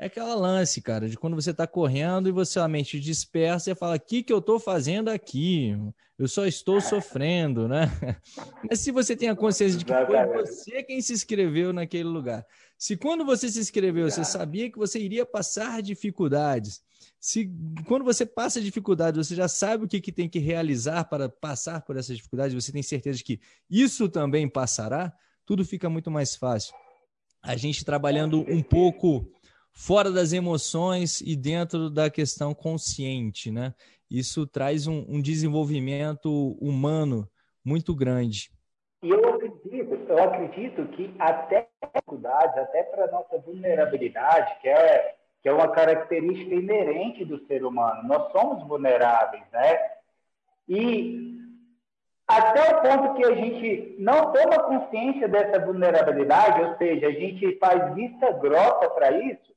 é aquela lance, cara, de quando você está correndo e você a mente dispersa e fala: o que, que eu estou fazendo aqui? Eu só estou sofrendo, né? Mas se você tem a consciência de que foi você quem se inscreveu naquele lugar, se quando você se inscreveu você sabia que você iria passar dificuldades, se quando você passa dificuldade você já sabe o que, que tem que realizar para passar por essas dificuldades, você tem certeza de que isso também passará, tudo fica muito mais fácil. A gente trabalhando um pouco fora das emoções e dentro da questão consciente, né? Isso traz um, um desenvolvimento humano muito grande. E eu acredito, eu acredito que até dificuldades, até para nossa vulnerabilidade, que é que é uma característica inerente do ser humano, nós somos vulneráveis, né? E até o ponto que a gente não toma consciência dessa vulnerabilidade, ou seja, a gente faz vista grossa para isso,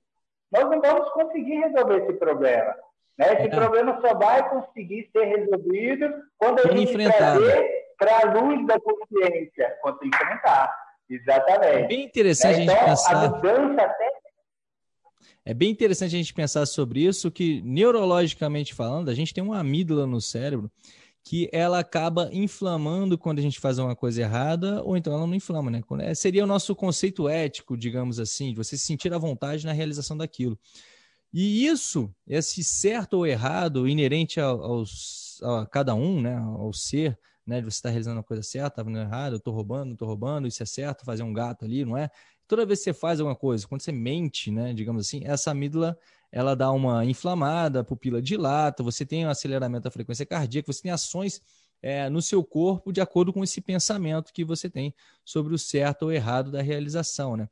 nós não vamos conseguir resolver esse problema. Né? Esse é. problema só vai conseguir ser resolvido quando a gente trazer para a luz da consciência, quando enfrentar. Exatamente. É bem interessante né? então, a gente pensar. A mudança até é bem interessante a gente pensar sobre isso, que neurologicamente falando, a gente tem uma amígdala no cérebro que ela acaba inflamando quando a gente faz uma coisa errada, ou então ela não inflama, né? É, seria o nosso conceito ético, digamos assim, de você se sentir à vontade na realização daquilo. E isso, esse certo ou errado, inerente ao, aos, a cada um, né? Ao ser, né? De você estar tá realizando a coisa certa, fazendo errado, eu estou roubando, estou roubando, isso é certo, fazer um gato ali, não é? Toda vez que você faz alguma coisa, quando você mente, né? Digamos assim, essa amígdala ela dá uma inflamada, a pupila dilata, você tem um aceleramento da frequência cardíaca, você tem ações é, no seu corpo de acordo com esse pensamento que você tem sobre o certo ou errado da realização, né?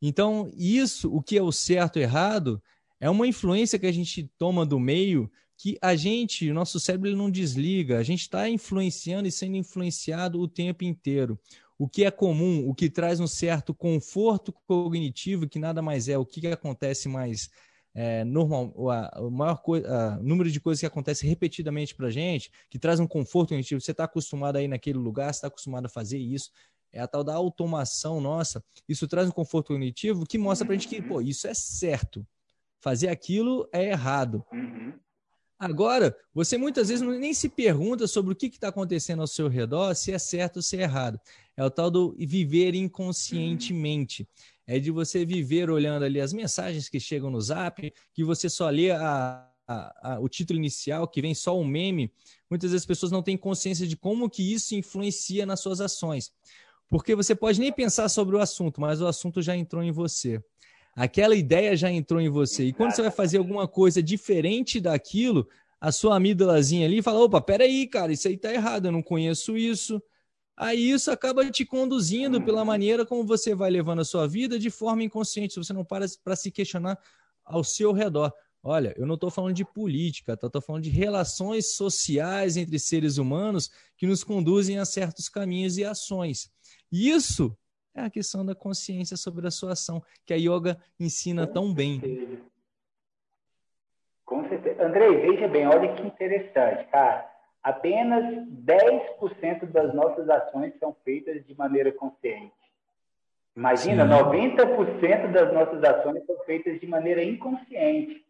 Então, isso, o que é o certo ou errado, é uma influência que a gente toma do meio que a gente, o nosso cérebro ele não desliga, a gente está influenciando e sendo influenciado o tempo inteiro. O que é comum, o que traz um certo conforto cognitivo, que nada mais é o que, que acontece mais é, normal, o maior a, número de coisas que acontece repetidamente para a gente, que traz um conforto cognitivo. Você está acostumado aí naquele lugar, você está acostumado a fazer isso. É a tal da automação nossa. Isso traz um conforto cognitivo que mostra para a gente que, pô, isso é certo. Fazer aquilo é errado. Uhum. Agora, você muitas vezes nem se pergunta sobre o que está acontecendo ao seu redor, se é certo ou se é errado. É o tal do viver inconscientemente. É de você viver olhando ali as mensagens que chegam no zap, que você só lê a, a, a, o título inicial, que vem só um meme. Muitas vezes as pessoas não têm consciência de como que isso influencia nas suas ações. Porque você pode nem pensar sobre o assunto, mas o assunto já entrou em você. Aquela ideia já entrou em você. E quando você vai fazer alguma coisa diferente daquilo, a sua amígdalazinha ali fala: opa, peraí, cara, isso aí tá errado, eu não conheço isso. Aí isso acaba te conduzindo pela maneira como você vai levando a sua vida de forma inconsciente, você não para para se questionar ao seu redor. Olha, eu não estou falando de política, estou tá? falando de relações sociais entre seres humanos que nos conduzem a certos caminhos e ações. Isso é a questão da consciência sobre a sua ação, que a yoga ensina Com tão certeza. bem. Com certeza. Andrei, veja bem, olha que interessante, cara. Apenas 10% das nossas ações são feitas de maneira consciente. Imagina, Sim. 90% das nossas ações são feitas de maneira inconsciente.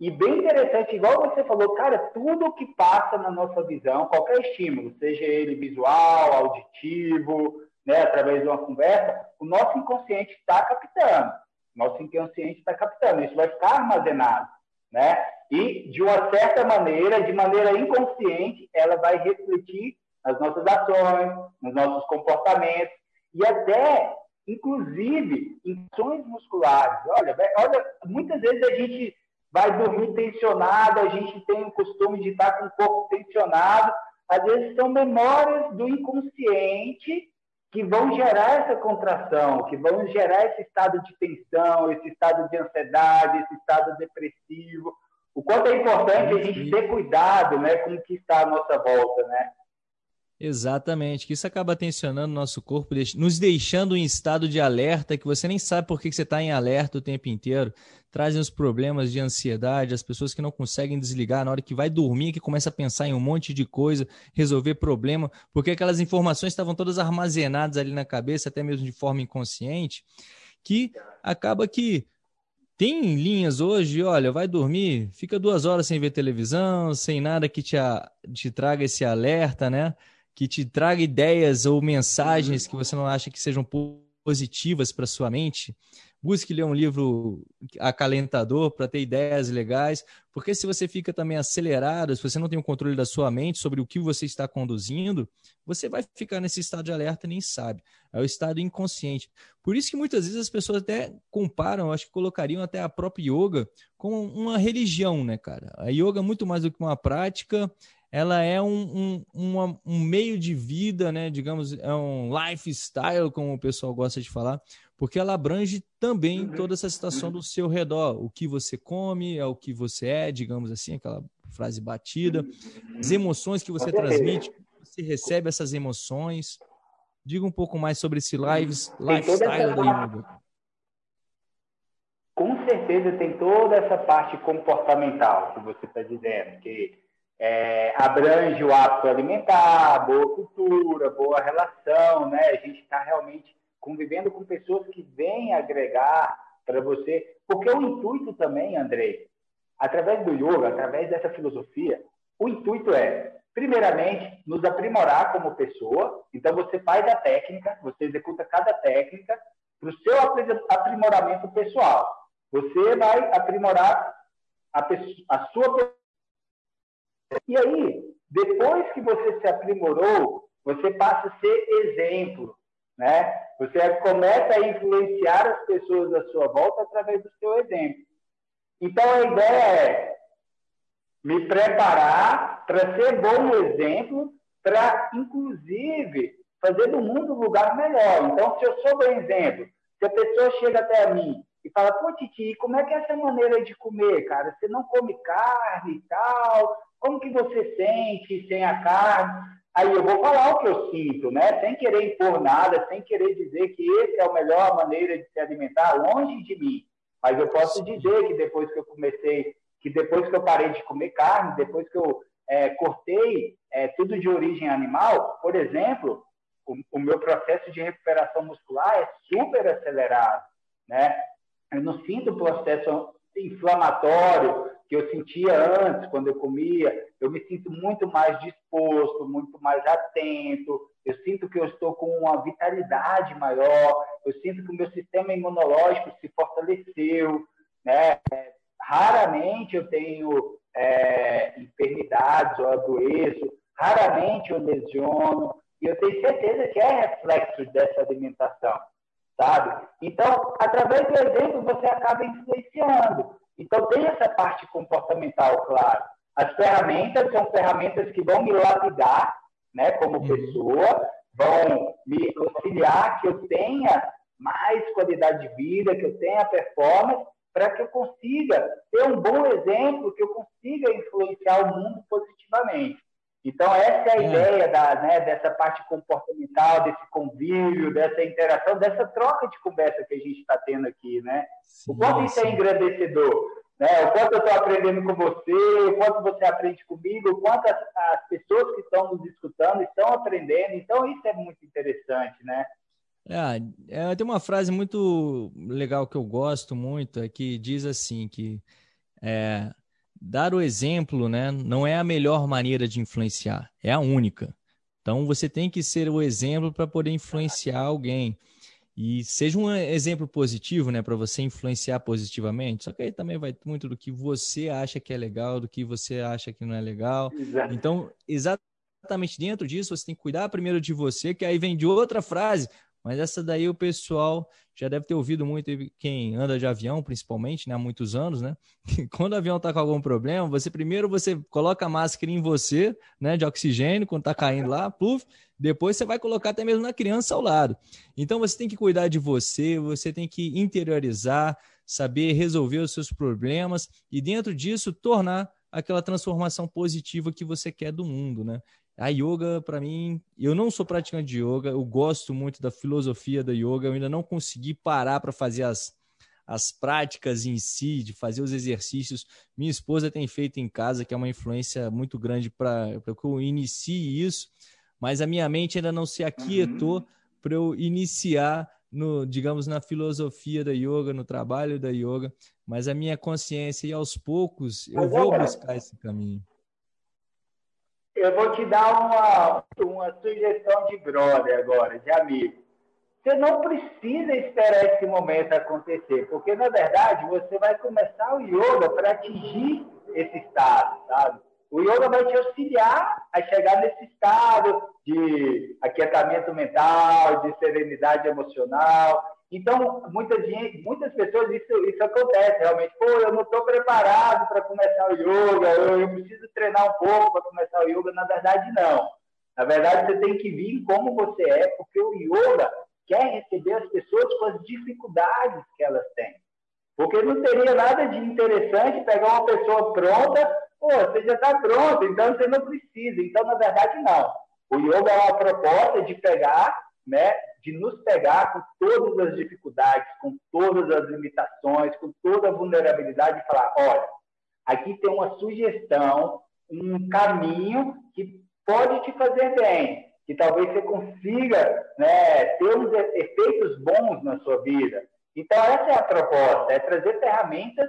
E bem interessante, igual você falou, cara, tudo que passa na nossa visão, qualquer estímulo, seja ele visual, auditivo, né, através de uma conversa, o nosso inconsciente está captando. Nosso inconsciente está captando. Isso vai ficar armazenado, né? E de uma certa maneira, de maneira inconsciente, ela vai refletir nas nossas ações, nos nossos comportamentos e até, inclusive, em ações musculares. Olha, olha, muitas vezes a gente vai dormir tensionado, a gente tem o costume de estar com o corpo tensionado. Às vezes são memórias do inconsciente que vão gerar essa contração, que vão gerar esse estado de tensão, esse estado de ansiedade, esse estado depressivo. O quanto é importante a gente ter cuidado né, com o que está à nossa volta, né? Exatamente, que isso acaba tensionando o nosso corpo, nos deixando em estado de alerta, que você nem sabe por que você está em alerta o tempo inteiro. Trazem os problemas de ansiedade, as pessoas que não conseguem desligar na hora que vai dormir, que começa a pensar em um monte de coisa, resolver problema, porque aquelas informações estavam todas armazenadas ali na cabeça, até mesmo de forma inconsciente, que acaba que tem linhas hoje, olha, vai dormir, fica duas horas sem ver televisão, sem nada que te, te traga esse alerta, né? Que te traga ideias ou mensagens que você não acha que sejam positivas para sua mente. Busque ler um livro acalentador para ter ideias legais, porque se você fica também acelerado, se você não tem o controle da sua mente sobre o que você está conduzindo, você vai ficar nesse estado de alerta e nem sabe. É o estado inconsciente. Por isso que muitas vezes as pessoas até comparam, acho que colocariam até a própria yoga com uma religião, né, cara? A yoga é muito mais do que uma prática, ela é um, um, um meio de vida, né? digamos, é um lifestyle, como o pessoal gosta de falar, porque ela abrange também toda essa situação do seu redor. O que você come, é o que você é, digamos assim, aquela frase batida. As emoções que você transmite, você recebe essas emoções. Diga um pouco mais sobre esse lives, lifestyle da yoga. Com certeza tem toda essa parte comportamental que você está dizendo, que é, abrange o hábito alimentar, boa cultura, boa relação, né? A gente está realmente convivendo com pessoas que vêm agregar para você. Porque o intuito também, Andrei, através do yoga, através dessa filosofia, o intuito é, primeiramente, nos aprimorar como pessoa. Então, você faz a técnica, você executa cada técnica para o seu aprimoramento pessoal. Você vai aprimorar a, a sua e aí, depois que você se aprimorou, você passa a ser exemplo, né? Você começa a influenciar as pessoas à sua volta através do seu exemplo. Então, a ideia é me preparar para ser bom exemplo, para, inclusive, fazer do mundo um lugar melhor. Então, se eu sou bom exemplo, se a pessoa chega até mim e fala, pô, Titi, como é que é essa maneira de comer, cara? Você não come carne e tal, como que você sente sem a carne? Aí eu vou falar o que eu sinto, né? Sem querer impor nada, sem querer dizer que essa é a melhor maneira de se alimentar, longe de mim. Mas eu posso dizer que depois que eu comecei, que depois que eu parei de comer carne, depois que eu é, cortei é, tudo de origem animal, por exemplo, o, o, meu processo de recuperação muscular é super acelerado, né? Eu não sinto processo inflamatório que eu sentia antes, quando eu comia. Eu me sinto muito mais disposto, muito mais atento. Eu sinto que eu estou com uma vitalidade maior. Eu sinto que o meu sistema imunológico se fortaleceu, né? Raramente eu tenho é, enfermidades ou adoeço, raramente eu lesiono, e eu tenho certeza que é reflexo dessa alimentação, sabe? Então, através do exemplo, você acaba influenciando. Então, tem essa parte comportamental, claro. As ferramentas são ferramentas que vão me lapidar, né, como uhum. pessoa, vão me auxiliar que eu tenha mais qualidade de vida, que eu tenha performance, para que eu consiga ter um bom exemplo, que eu consiga influenciar o mundo positivamente. Então, essa é a é. ideia da, né, dessa parte comportamental, desse convívio, dessa interação, dessa troca de conversa que a gente está tendo aqui, né? Sim, o quanto isso é engrandecedor, né? O quanto eu estou aprendendo com você, o quanto você aprende comigo, o quanto as, as pessoas que estão nos escutando estão aprendendo. Então, isso é muito interessante, né? É, é, tem uma frase muito legal que eu gosto muito, é que diz assim que é, dar o exemplo, né, não é a melhor maneira de influenciar, é a única. Então você tem que ser o exemplo para poder influenciar alguém. E seja um exemplo positivo, né, para você influenciar positivamente. Só que aí também vai muito do que você acha que é legal, do que você acha que não é legal. Exato. Então, exatamente dentro disso, você tem que cuidar primeiro de você, que aí vem de outra frase. Mas essa daí o pessoal já deve ter ouvido muito, quem anda de avião, principalmente, né, há muitos anos, né? quando o avião está com algum problema, você primeiro você coloca a máscara em você, né, de oxigênio, quando está caindo lá, puf, depois você vai colocar até mesmo na criança ao lado. Então você tem que cuidar de você, você tem que interiorizar, saber resolver os seus problemas e dentro disso tornar aquela transformação positiva que você quer do mundo, né? A yoga, para mim, eu não sou praticante de yoga, eu gosto muito da filosofia da yoga, eu ainda não consegui parar para fazer as, as práticas em si, de fazer os exercícios. Minha esposa tem feito em casa, que é uma influência muito grande para que eu inicie isso, mas a minha mente ainda não se aquietou uhum. para eu iniciar no, digamos, na filosofia da yoga, no trabalho da yoga, mas a minha consciência e aos poucos eu vou buscar esse caminho eu vou te dar uma, uma sugestão de brother agora, de amigo. Você não precisa esperar esse momento acontecer, porque na verdade você vai começar o yoga para atingir esse estado, sabe? O yoga vai te auxiliar a chegar nesse estado de aquietamento mental, de serenidade emocional. Então, muita gente, muitas pessoas, isso, isso acontece realmente. Pô, eu não estou preparado para começar o yoga, eu, eu preciso treinar um pouco para começar o yoga. Na verdade, não. Na verdade, você tem que vir como você é, porque o yoga quer receber as pessoas com as dificuldades que elas têm. Porque não teria nada de interessante pegar uma pessoa pronta, pô, você já está pronto, então você não precisa. Então, na verdade, não. O yoga é uma proposta de pegar né, de nos pegar com todas as dificuldades, com todas as limitações, com toda a vulnerabilidade e falar: olha, aqui tem uma sugestão, um caminho que pode te fazer bem, que talvez você consiga né, ter uns efeitos bons na sua vida. Então, essa é a proposta: é trazer ferramentas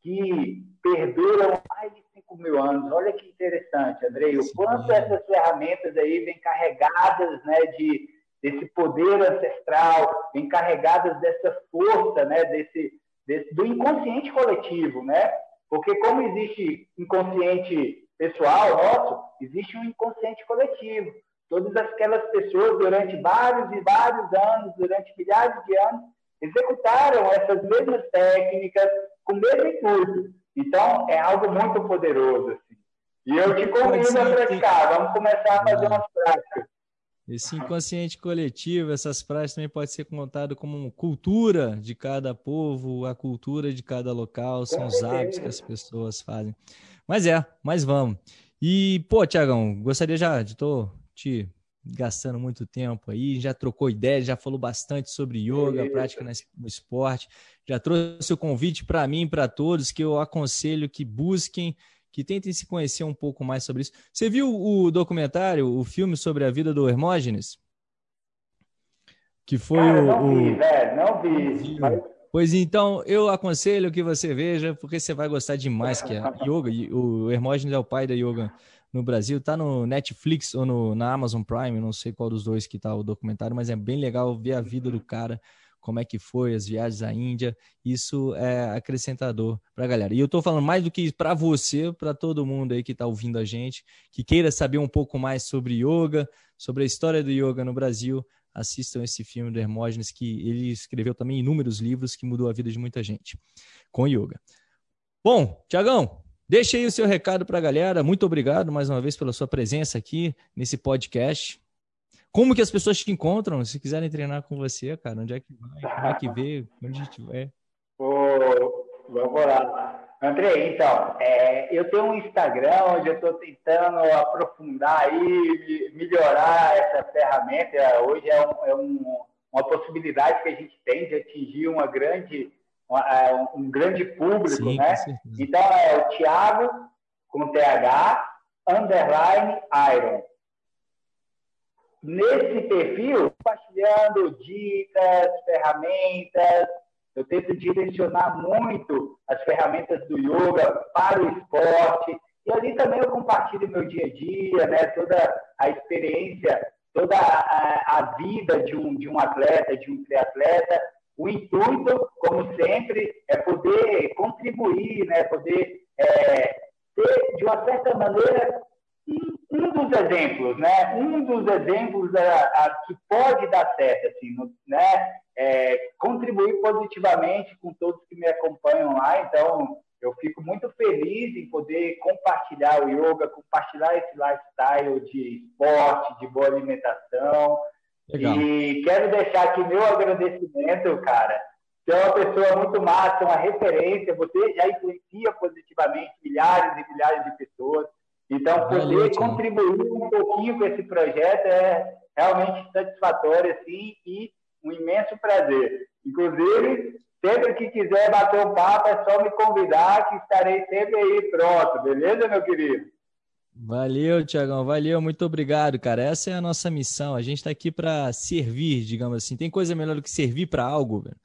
que perduram mais de 5 mil anos. Olha que interessante, Andrei, o quanto essas ferramentas aí vêm carregadas né, de desse poder ancestral, encarregadas dessa força, né, desse, desse, do inconsciente coletivo, né? Porque como existe inconsciente pessoal nosso, existe um inconsciente coletivo. Todas aquelas pessoas durante vários e vários anos, durante milhares de anos, executaram essas mesmas técnicas com o mesmo intuito. Então, é algo muito poderoso. Assim. E eu te convido a praticar. Vamos começar a fazer umas práticas. Esse inconsciente coletivo, essas práticas também pode ser contado como cultura de cada povo, a cultura de cada local, são os hábitos que as pessoas fazem. Mas é, mas vamos. E, pô, Tiagão, gostaria já de tô te gastando muito tempo aí, já trocou ideias, já falou bastante sobre yoga, prática no esporte, já trouxe o convite para mim e para todos que eu aconselho que busquem, que tentem se conhecer um pouco mais sobre isso. Você viu o documentário, o filme sobre a vida do Hermógenes? Que foi Cara, o. Não vi, velho, não vi. Mas... Pois então, eu aconselho que você veja, porque você vai gostar demais que é yoga. O Hermógenes é o pai da yoga no Brasil. Tá no Netflix ou no, na Amazon Prime, não sei qual dos dois que tá o documentário, mas é bem legal ver a vida do cara, como é que foi, as viagens à Índia. Isso é acrescentador para a galera. E eu tô falando mais do que para você, para todo mundo aí que tá ouvindo a gente, que queira saber um pouco mais sobre yoga, sobre a história do yoga no Brasil. Assistam esse filme do Hermógenes, que ele escreveu também inúmeros livros que mudou a vida de muita gente com yoga. Bom, Tiagão, Deixe aí o seu recado para a galera. Muito obrigado mais uma vez pela sua presença aqui nesse podcast. Como que as pessoas te encontram? Se quiserem treinar com você, cara, onde é que vai? Como é que vê? Onde a gente vai? Oh, vamos lá. André, então, é, eu tenho um Instagram onde eu estou tentando aprofundar aí, melhorar essa ferramenta. Hoje é, um, é um, uma possibilidade que a gente tem de atingir uma grande é, um, um grande público, Sim, né? Então é o Thiago com TH underline Iron. Nesse perfil, compartilhando dicas, ferramentas, eu tento direcionar muito as ferramentas do yoga para o esporte. E ali também eu compartilho meu dia a dia, né? toda a experiência, toda a, a vida de um, de um atleta, de um triatleta, o intuito, como sempre, é poder contribuir, né? poder é, ter, de uma certa maneira, um, dos exemplos, né? Um dos exemplos a, a, que pode dar certo, assim, no, né? É, contribuir positivamente com todos que me acompanham lá. Então, eu fico muito feliz em poder compartilhar o yoga, compartilhar esse lifestyle de esporte, de boa alimentação, Legal. E quero deixar aqui meu agradecimento, cara. Você é uma pessoa muito massa, uma referência. Você já influencia positivamente milhares e milhares de pessoas. Então, poder contribuir um pouquinho com esse projeto é realmente satisfatório, assim, e um imenso prazer. Inclusive, sempre que quiser bater um papo, é só me convidar, que estarei sempre aí pronto. Beleza, meu querido? Valeu, Tiagão, valeu, muito obrigado, cara. Essa é a nossa missão. A gente está aqui para servir, digamos assim. Tem coisa melhor do que servir para algo, velho.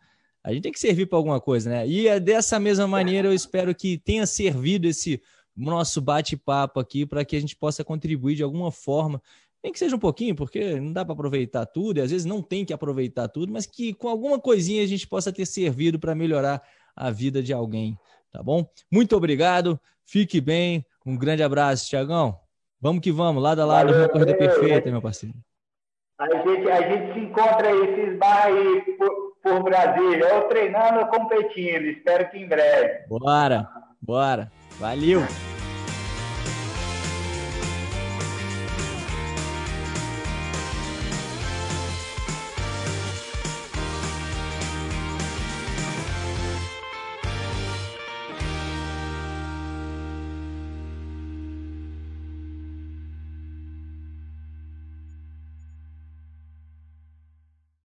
A gente tem que servir para alguma coisa, né? E é dessa mesma maneira eu espero que tenha servido esse nosso bate-papo aqui para que a gente possa contribuir de alguma forma, nem que seja um pouquinho, porque não dá para aproveitar tudo e às vezes não tem que aproveitar tudo, mas que com alguma coisinha a gente possa ter servido para melhorar a vida de alguém, tá bom? Muito obrigado, fique bem. Um grande abraço, Tiagão. Vamos que vamos, lado a lado, uma corrida perfeita, meu parceiro. A gente, a gente se encontra aí, se esbarra aí por, por Brasília, ou treinando ou competindo. Espero que em breve. Bora, bora. Valeu.